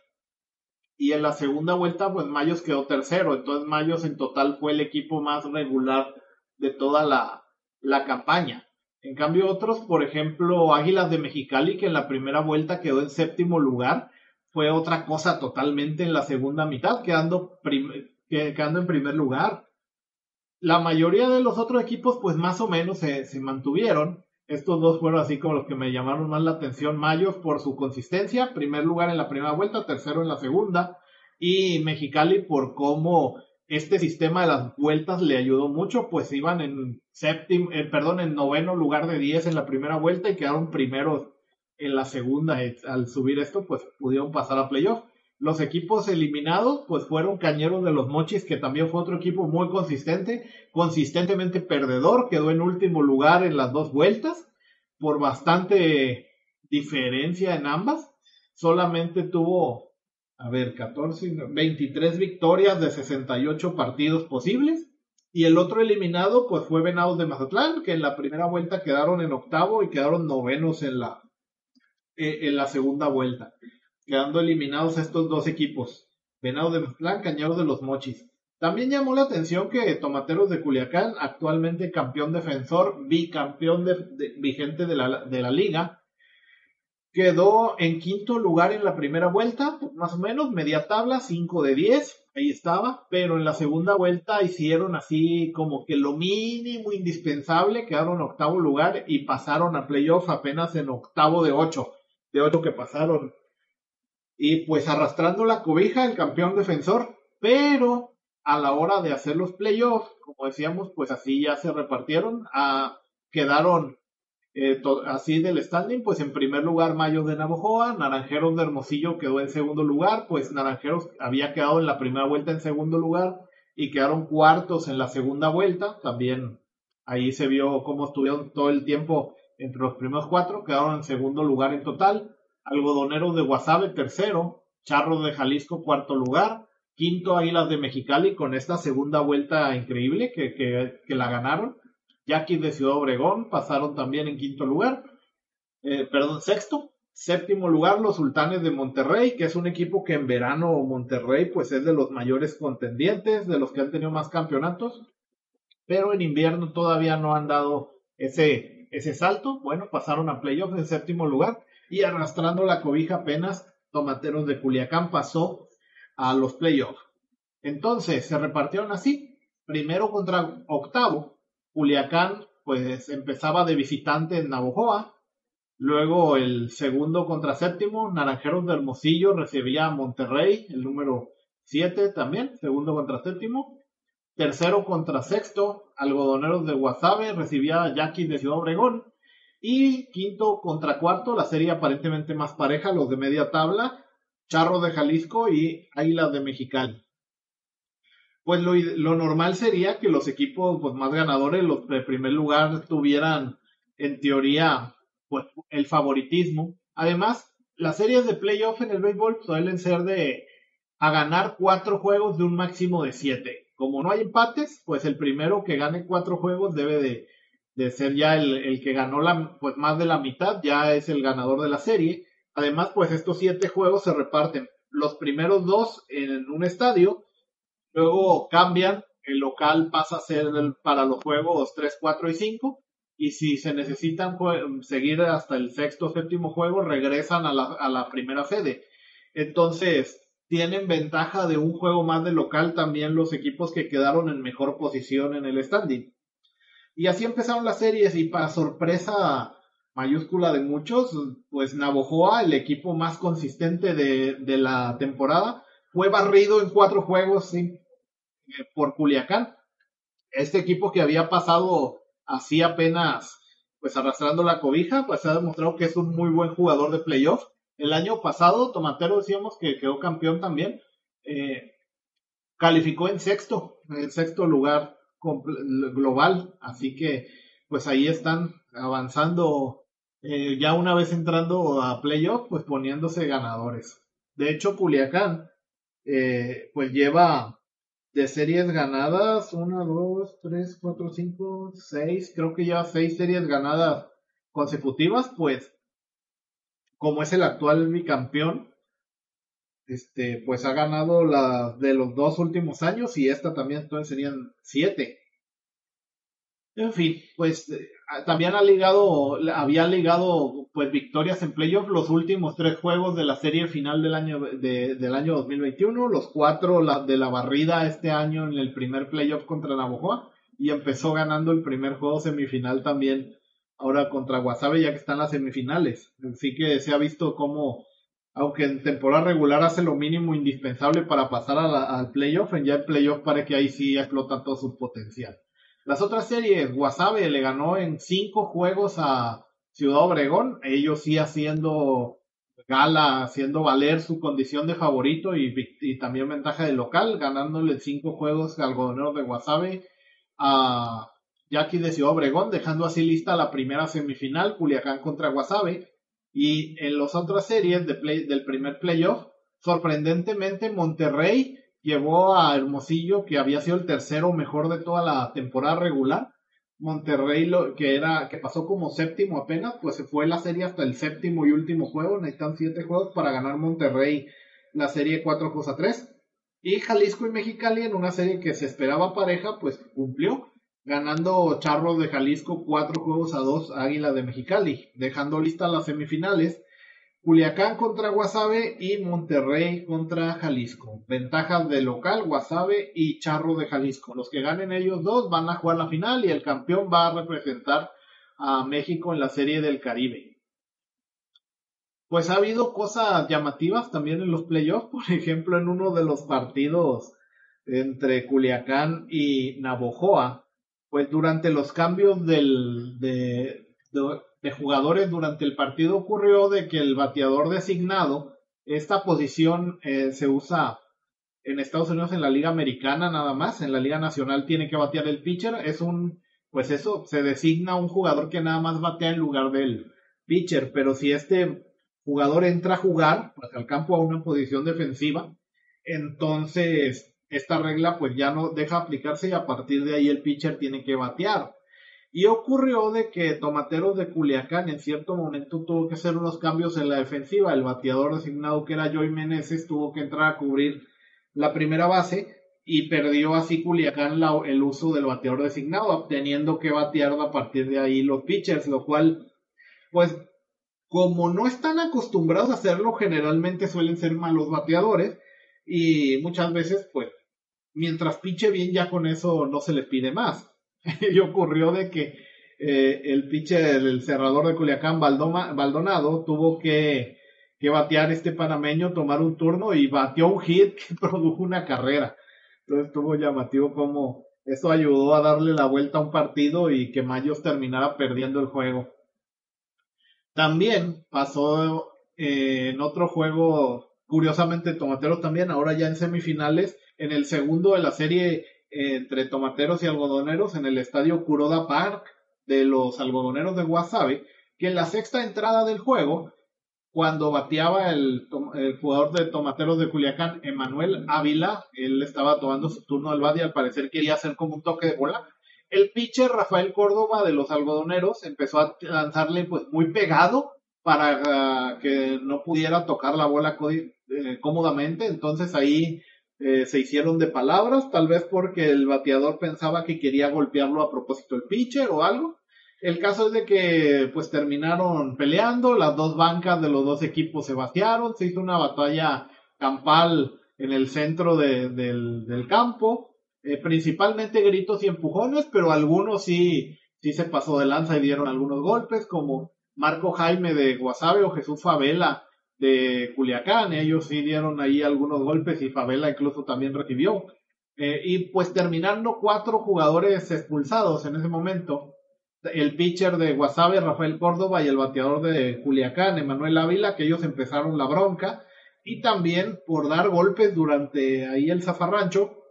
y en la segunda vuelta, pues Mayos quedó tercero, entonces Mayos en total fue el equipo más regular de toda la, la campaña. En cambio, otros, por ejemplo, Águilas de Mexicali, que en la primera vuelta quedó en séptimo lugar, fue otra cosa totalmente en la segunda mitad, quedando, quedando en primer lugar. La mayoría de los otros equipos, pues más o menos se, mantuvieron. Estos dos fueron así como los que me llamaron más la atención. Mayos por su consistencia, primer lugar en la primera vuelta, tercero en la segunda. Y Mexicali por cómo este sistema de las vueltas le ayudó mucho, pues iban en séptimo, eh, perdón, en noveno lugar de 10 en la primera vuelta y quedaron primeros en la segunda, al subir esto, pues pudieron pasar a playoff. Los equipos eliminados, pues fueron Cañeros de los Mochis, que también fue otro equipo muy consistente, consistentemente perdedor, quedó en último lugar en las dos vueltas, por bastante diferencia en ambas. Solamente tuvo, a ver, 14, 23 victorias de 68 partidos posibles. Y el otro eliminado, pues fue Venados de Mazatlán, que en la primera vuelta quedaron en octavo y quedaron novenos en la, eh, en la segunda vuelta, quedando eliminados estos dos equipos, Venado de Plan, Cañados de los Mochis. También llamó la atención que Tomateros de Culiacán, actualmente campeón defensor, bicampeón vigente de la, liga, quedó en quinto lugar en la primera vuelta, más o menos, media tabla, 5 de 10, ahí estaba, pero en la segunda vuelta hicieron así como que lo mínimo indispensable, quedaron octavo lugar y pasaron a playoff apenas en octavo de 8 de ocho que pasaron. Y pues arrastrando la cobija el campeón defensor, pero a la hora de hacer los playoffs, como decíamos, pues así ya se repartieron, a, quedaron eh, así del standing, pues en primer lugar Mayos de Navojoa, Naranjeros de Hermosillo quedó en segundo lugar, pues Naranjeros había quedado en la primera vuelta en segundo lugar y quedaron cuartos en la segunda vuelta, también ahí se vio cómo estuvieron todo el tiempo entre los primeros cuatro, quedaron en segundo lugar en total. Algodoneros de Guasave, tercero. Charros de Jalisco, cuarto lugar. Quinto, Águilas de Mexicali, con esta segunda vuelta increíble que, que, la ganaron. Yaquis de Ciudad Obregón pasaron también en quinto lugar. Eh, perdón, sexto. Séptimo lugar, los Sultanes de Monterrey, que es un equipo que en verano Monterrey pues es de los mayores contendientes, de los que han tenido más campeonatos, pero en invierno todavía no han dado ese ese salto, bueno, pasaron a playoffs en séptimo lugar y arrastrando la cobija apenas Tomateros de Culiacán pasó a los playoffs. Entonces se repartieron así, primero contra octavo, Culiacán pues empezaba de visitante en Navojoa, luego el segundo contra séptimo, Naranjeros de Hermosillo recibía a Monterrey, el número 7 también, segundo contra séptimo, Tercero contra sexto, Algodoneros de Guasave recibía a Yaquis de Ciudad Obregón. Y quinto contra cuarto, la serie aparentemente más pareja, los de media tabla, Charro de Jalisco y Águilas de Mexicali. Pues lo, lo, normal sería que los equipos pues, más ganadores, los de primer lugar, tuvieran en teoría pues, el favoritismo. Además, las series de playoff en el béisbol suelen ser de a ganar cuatro juegos de un máximo de siete como no hay empates, pues el primero que gane cuatro juegos debe de, ser ya el, que ganó la, pues más de la mitad, ya es el ganador de la serie. Además, pues estos siete juegos se reparten los primeros dos en un estadio, luego cambian, el local pasa a ser para los juegos 3, 4 y 5, y si se necesitan pues, seguir hasta el sexto o séptimo juego, regresan a la, a la primera sede. Entonces, tienen ventaja de un juego más de local también los equipos que quedaron en mejor posición en el standing. Y así empezaron las series y para sorpresa mayúscula de muchos, pues Navojoa, el equipo más consistente de, la temporada, fue barrido en cuatro juegos por Culiacán. este equipo que había pasado así apenas, pues arrastrando la cobija, pues ha demostrado que es un muy buen jugador de playoff. El año pasado, Tomatero decíamos que quedó campeón también. Eh, calificó en sexto, en sexto lugar global, así que pues ahí están avanzando eh, ya una vez entrando a playoff, pues poniéndose ganadores. De hecho, Culiacán, eh, pues lleva de series ganadas, una, dos, tres, cuatro, cinco, seis, creo que ya seis series ganadas consecutivas, pues como es el actual bicampeón, este, pues ha ganado la de los dos últimos años y esta también, entonces serían siete. En fin, pues eh, también ha ligado, había ligado pues victorias en playoff los últimos tres juegos de la serie final del año, del año 2021, los cuatro de la barrida este año en el primer playoff contra Navojoa y empezó ganando el primer juego semifinal también ahora contra Guasave ya que están las semifinales. Así que se ha visto como, aunque en temporada regular hace lo mínimo indispensable para pasar al playoff, ya el playoff parece que ahí sí explota todo su potencial. Las otras series, Wasabe le ganó en cinco juegos a Ciudad Obregón, ellos sí haciendo gala, haciendo valer su condición de favorito y, también ventaja de local, ganándole cinco juegos al algodonero de Wasabe a Jackie de Ciudad Obregón, dejando así lista la primera semifinal, Culiacán contra Wasabe. Y en las otras series de del primer playoff, sorprendentemente Monterrey llevó a Hermosillo, que había sido el tercero mejor de toda la temporada regular. Monterrey, lo, que era, que pasó como séptimo apenas, pues se fue la serie hasta el séptimo y último juego. Necesitan siete juegos para ganar Monterrey la serie cuatro juegos a tres. Y Jalisco y Mexicali en una serie que se esperaba pareja, pues cumplió, ganando Charros de Jalisco cuatro juegos a dos Águila de Mexicali, dejando listas las semifinales Culiacán contra Guasave y Monterrey contra Jalisco. Ventajas de local, Guasave y Charro de Jalisco. Los que ganen ellos dos van a jugar la final y el campeón va a representar a México en la Serie del Caribe. Pues ha habido cosas llamativas también en los playoffs. Por ejemplo, en uno de los partidos entre Culiacán y Navojoa, pues durante los cambios del, de, de jugadores durante el partido ocurrió de que el bateador designado, esta posición eh, se usa en Estados Unidos en la Liga Americana nada más, en la Liga Nacional tiene que batear el pitcher, es un, pues eso, se designa un jugador que nada más batea en lugar del pitcher, pero si este jugador entra a jugar pues, el campo a una posición defensiva, entonces esta regla pues ya no deja aplicarse y a partir de ahí el pitcher tiene que batear. Y ocurrió de que Tomateros de Culiacán en cierto momento tuvo que hacer unos cambios en la defensiva. El bateador designado que era Joy Meneses tuvo que entrar a cubrir la primera base y perdió así Culiacán el uso del bateador designado, teniendo que batear a partir de ahí los pitchers, lo cual, pues, como no están acostumbrados a hacerlo, generalmente suelen ser malos bateadores y muchas veces, pues, mientras piche bien ya con eso no se le pide más. y ocurrió de que eh, el pitcher, el cerrador de Culiacán, Baldonado, tuvo que, que batear este panameño, tomar un turno y batió un hit que produjo una carrera. Entonces estuvo llamativo como eso ayudó a darle la vuelta a un partido y que Mayos terminara perdiendo el juego. También pasó eh, en otro juego, curiosamente Tomateros también, ahora ya en semifinales, en el segundo de la serie entre tomateros y algodoneros en el estadio Kuroda Park de los algodoneros de Wasabe, que en la sexta entrada del juego, cuando bateaba el, jugador de tomateros de Culiacán, Emanuel Ávila, él estaba tomando su turno al bat y al parecer quería hacer como un toque de bola. El pitcher Rafael Córdoba de los algodoneros empezó a lanzarle pues muy pegado para ah, que no pudiera tocar la bola eh, cómodamente, entonces ahí eh, se hicieron de palabras, tal vez porque el bateador pensaba que quería golpearlo a propósito el pitcher o algo. El caso es de que pues terminaron peleando, las dos bancas de los dos equipos se batearon, se hizo una batalla campal en el centro del, campo, eh, principalmente gritos y empujones, pero algunos sí, sí se pasó de lanza y dieron algunos golpes, como Marco Jaime de Guasave o Jesús Favela de Culiacán. Ellos sí dieron ahí algunos golpes y Favela incluso también recibió. Eh, y pues terminando cuatro jugadores expulsados en ese momento. El pitcher de Guasave, Rafael Córdoba, y el bateador de Culiacán, Emanuel Ávila, que ellos empezaron la bronca. Y también por dar golpes durante ahí el zafarrancho,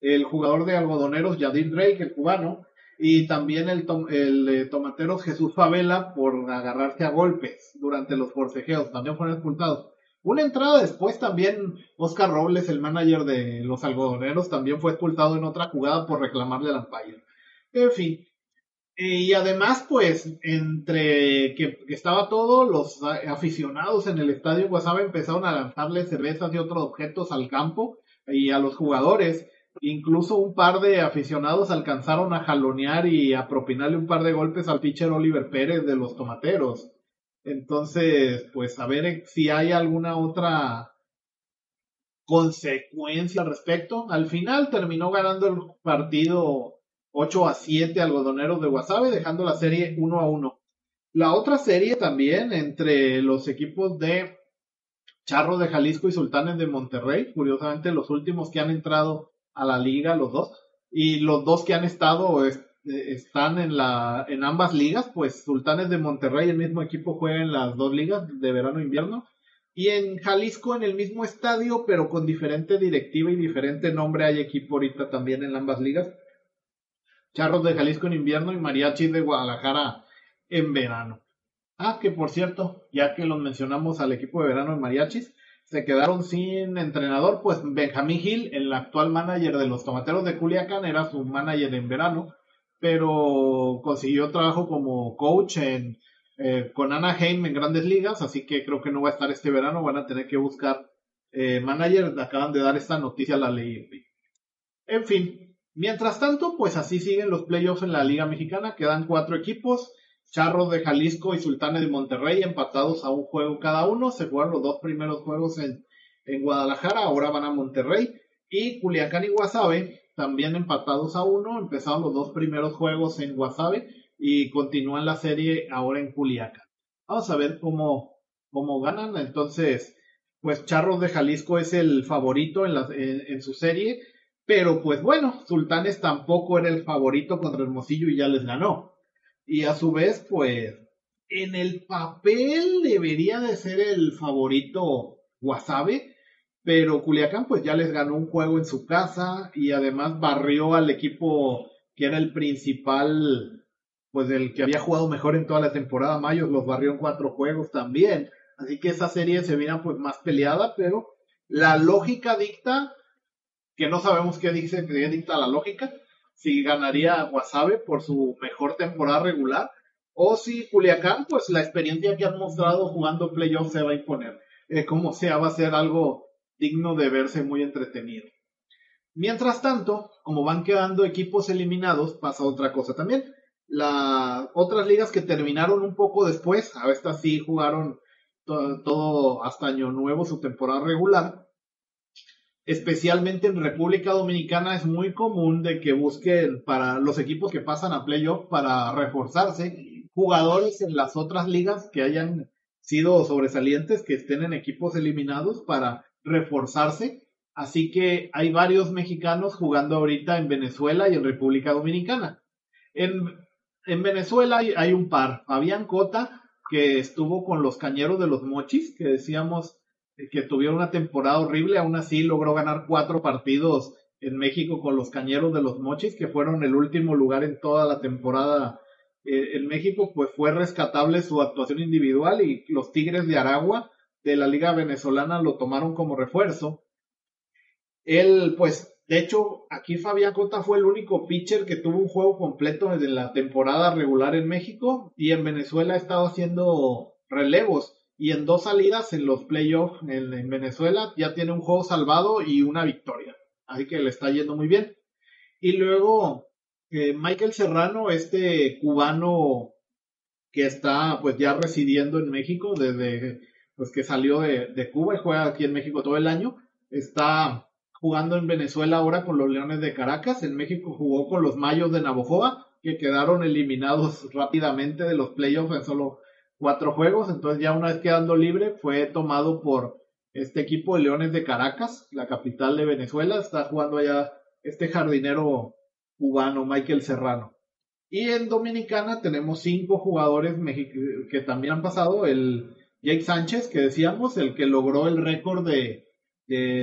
el jugador de algodoneros Yadir Drake, el cubano, y también el, el tomatero Jesús Favela por agarrarse a golpes durante los forcejeos, también fueron expulsados. Una entrada después también Oscar Robles, el manager de los algodoneros, también fue expulsado en otra jugada por reclamarle al umpire. En fin. Y además, pues, entre que, estaba todo, los aficionados en el estadio Guasave empezaron a lanzarle cervezas y otros objetos al campo y a los jugadores. Incluso un par de aficionados alcanzaron a jalonear y a propinarle un par de golpes al pitcher Oliver Pérez de los tomateros. Entonces, pues a ver si hay alguna otra consecuencia al respecto. Al final terminó ganando el partido 8 a 7 algodoneros de Guasave, dejando la serie 1 a 1. La otra serie también entre los equipos de Charro de Jalisco y Sultanes de Monterrey, curiosamente los últimos que han entrado a la liga, los dos, y los dos que han estado eh, están en la en ambas ligas, pues Sultanes de Monterrey, el mismo equipo juega en las dos ligas de verano e invierno, y en Jalisco en el mismo estadio, pero con diferente directiva y diferente nombre hay equipo ahorita también en ambas ligas. Charros de Jalisco en invierno y Mariachis de Guadalajara en verano. Ah, que por cierto, ya que los mencionamos al equipo de verano en Mariachis, se quedaron sin entrenador, pues Benjamín Gil, el actual manager de los Tomateros de Culiacán, era su manager en verano, pero consiguió trabajo como coach en, eh, con Anaheim en grandes ligas, así que creo que no va a estar este verano, van a tener que buscar eh, manager, acaban de dar esta noticia a la ley. En fin, mientras tanto, pues así siguen los playoffs en la Liga Mexicana, quedan cuatro equipos, Charros de Jalisco y Sultanes de Monterrey empatados a un juego cada uno. Se jugaron los dos primeros juegos en, en Guadalajara, ahora van a Monterrey. Y Culiacán y Guasave también empatados a uno. Empezaron los dos primeros juegos en Guasave y continúan la serie ahora en Culiacán. Vamos a ver cómo, cómo ganan. Entonces, pues Charros de Jalisco es el favorito en, la, en su serie. Pero pues bueno, Sultanes tampoco era el favorito contra Hermosillo y ya les ganó. Y a su vez, pues, en el papel debería de ser el favorito Wasabe, pero Culiacán pues ya les ganó un juego en su casa y además barrió al equipo que era el principal, pues el que había jugado mejor en toda la temporada, Mayos los barrió en cuatro juegos también, así que esa serie se viene pues más peleada, pero la lógica dicta, que no sabemos qué dice, qué dicta la lógica, si ganaría Guasave por su mejor temporada regular o si Culiacán, pues la experiencia que han mostrado jugando playoffs se va a imponer. Eh, como sea, va a ser algo digno de verse muy entretenido. Mientras tanto, como van quedando equipos eliminados, pasa otra cosa también. Las otras ligas que terminaron un poco después, a estas sí jugaron todo hasta año nuevo su temporada regular, especialmente en República Dominicana es muy común de que busquen para los equipos que pasan a playoff para reforzarse jugadores en las otras ligas que hayan sido sobresalientes, que estén en equipos eliminados para reforzarse. Así que hay varios mexicanos jugando ahorita en Venezuela y en República Dominicana. En, en Venezuela hay, hay un par. Fabián Cota, que estuvo con los cañeros de los mochis, que decíamos que tuvieron una temporada horrible, aún así logró ganar cuatro partidos en México con los Cañeros de los Mochis, que fueron el último lugar en toda la temporada eh, en México, pues fue rescatable su actuación individual y los Tigres de Aragua de la Liga Venezolana lo tomaron como refuerzo. Él, pues, de hecho, aquí Fabián Cota fue el único pitcher que tuvo un juego completo desde la temporada regular en México y en Venezuela ha estado haciendo relevos y en dos salidas en los playoffs en, Venezuela ya tiene un juego salvado y una victoria. Así que le está yendo muy bien. Y luego eh, Michael Serrano, este cubano que está pues ya residiendo en México desde pues que salió de, de Cuba y juega aquí en México todo el año, está jugando en Venezuela ahora con los Leones de Caracas, en México jugó con los Mayos de Navojoa, que quedaron eliminados rápidamente de los playoffs en solo cuatro juegos, entonces ya una vez quedando libre fue tomado por este equipo de Leones de Caracas, la capital de Venezuela, está jugando allá este jardinero cubano, Michael Serrano. Y en Dominicana tenemos cinco jugadores que también han pasado, el Jake Sánchez, que decíamos, el que logró el récord de,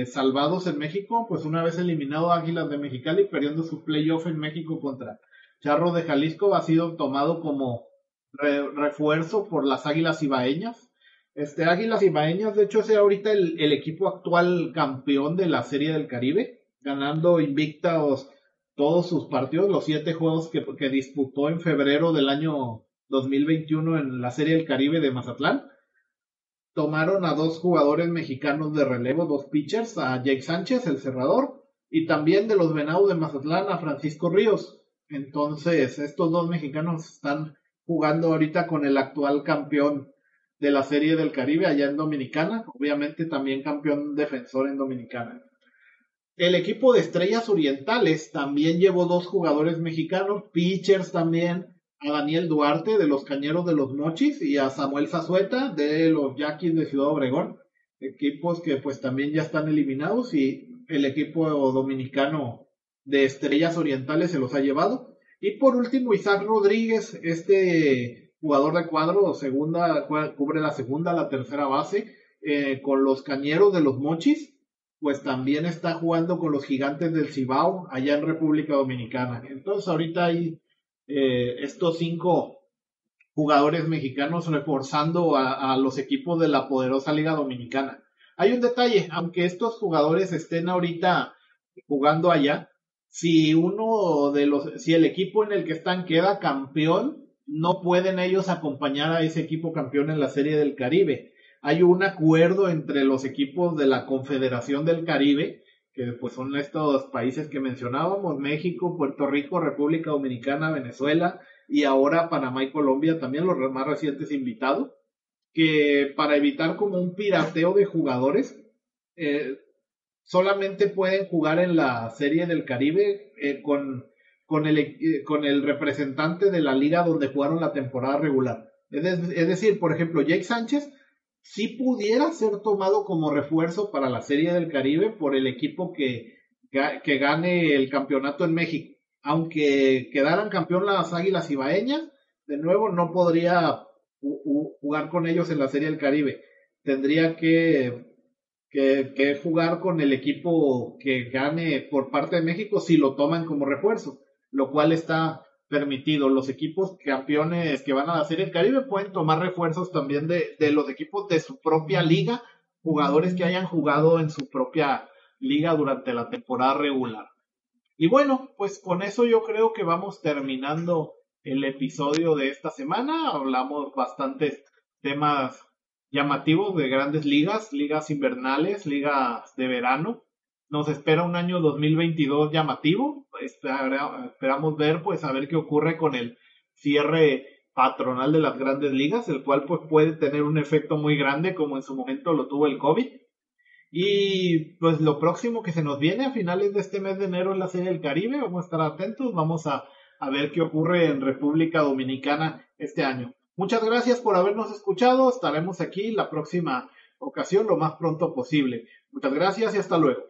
salvados en México, pues una vez eliminado Águilas de Mexicali, perdiendo su playoff en México contra Charro de Jalisco, ha sido tomado como refuerzo por las Águilas Ibaeñas. Este Águilas Ibaeñas, de hecho, es ahorita el, equipo actual campeón de la Serie del Caribe, ganando invictos todos sus partidos, los siete juegos que, que disputó en febrero del año 2021 en la Serie del Caribe de Mazatlán. Tomaron a dos jugadores mexicanos de relevo, dos pitchers, a Jake Sánchez, el cerrador, y también de los Venados de Mazatlán a Francisco Ríos. Entonces, estos dos mexicanos están jugando ahorita con el actual campeón de la Serie del Caribe allá en Dominicana, obviamente también campeón defensor en Dominicana. El equipo de Estrellas Orientales también llevó dos jugadores mexicanos, pitchers también, a Daniel Duarte de los Cañeros de los Mochis y a Samuel Zazueta de los Yaquis de Ciudad Obregón, equipos que pues también ya están eliminados y el equipo dominicano de Estrellas Orientales se los ha llevado. Y por último, Isaac Rodríguez, este jugador de cuadro, segunda, cubre la segunda, la tercera base, eh, con los cañeros de los mochis, pues también está jugando con los gigantes del Cibao, allá en República Dominicana. Entonces ahorita hay eh, estos cinco jugadores mexicanos reforzando a, a los equipos de la poderosa Liga Dominicana. Hay un detalle, aunque estos jugadores estén ahorita jugando allá, si uno de los, si el equipo en el que están queda campeón, no pueden ellos acompañar a ese equipo campeón en la Serie del Caribe. Hay un acuerdo entre los equipos de la Confederación del Caribe, que pues son estos países que mencionábamos, México, Puerto Rico, República Dominicana, Venezuela y ahora Panamá y Colombia, también los más recientes invitados, que para evitar como un pirateo de jugadores, eh, solamente pueden jugar en la Serie del Caribe eh, con, con, el, eh, con el representante de la liga donde jugaron la temporada regular. Es, decir, por ejemplo, Jake Sánchez sí pudiera ser tomado como refuerzo para la Serie del Caribe por el equipo que, que gane el campeonato en México. Aunque quedaran campeón las Águilas Ibaeñas, de nuevo no podría jugar con ellos en la Serie del Caribe. Tendría que que, jugar con el equipo que gane por parte de México si lo toman como refuerzo, lo cual está permitido. Los equipos campeones que van a la Serie del Caribe pueden tomar refuerzos también de, de los equipos de su propia liga, jugadores que hayan jugado en su propia liga durante la temporada regular. Y bueno, pues con eso yo creo que vamos terminando el episodio de esta semana. Hablamos bastantes temas llamativos de grandes ligas, ligas invernales, ligas de verano. Nos espera un año 2022 llamativo. Esperamos ver, pues, a ver qué ocurre con el cierre patronal de las grandes ligas, el cual pues puede tener un efecto muy grande como en su momento lo tuvo el COVID. Y pues lo próximo que se nos viene a finales de este mes de enero en la Serie del Caribe, vamos a estar atentos, vamos a, a ver qué ocurre en República Dominicana este año. Muchas gracias por habernos escuchado. Estaremos aquí la próxima ocasión lo más pronto posible. Muchas gracias y hasta luego.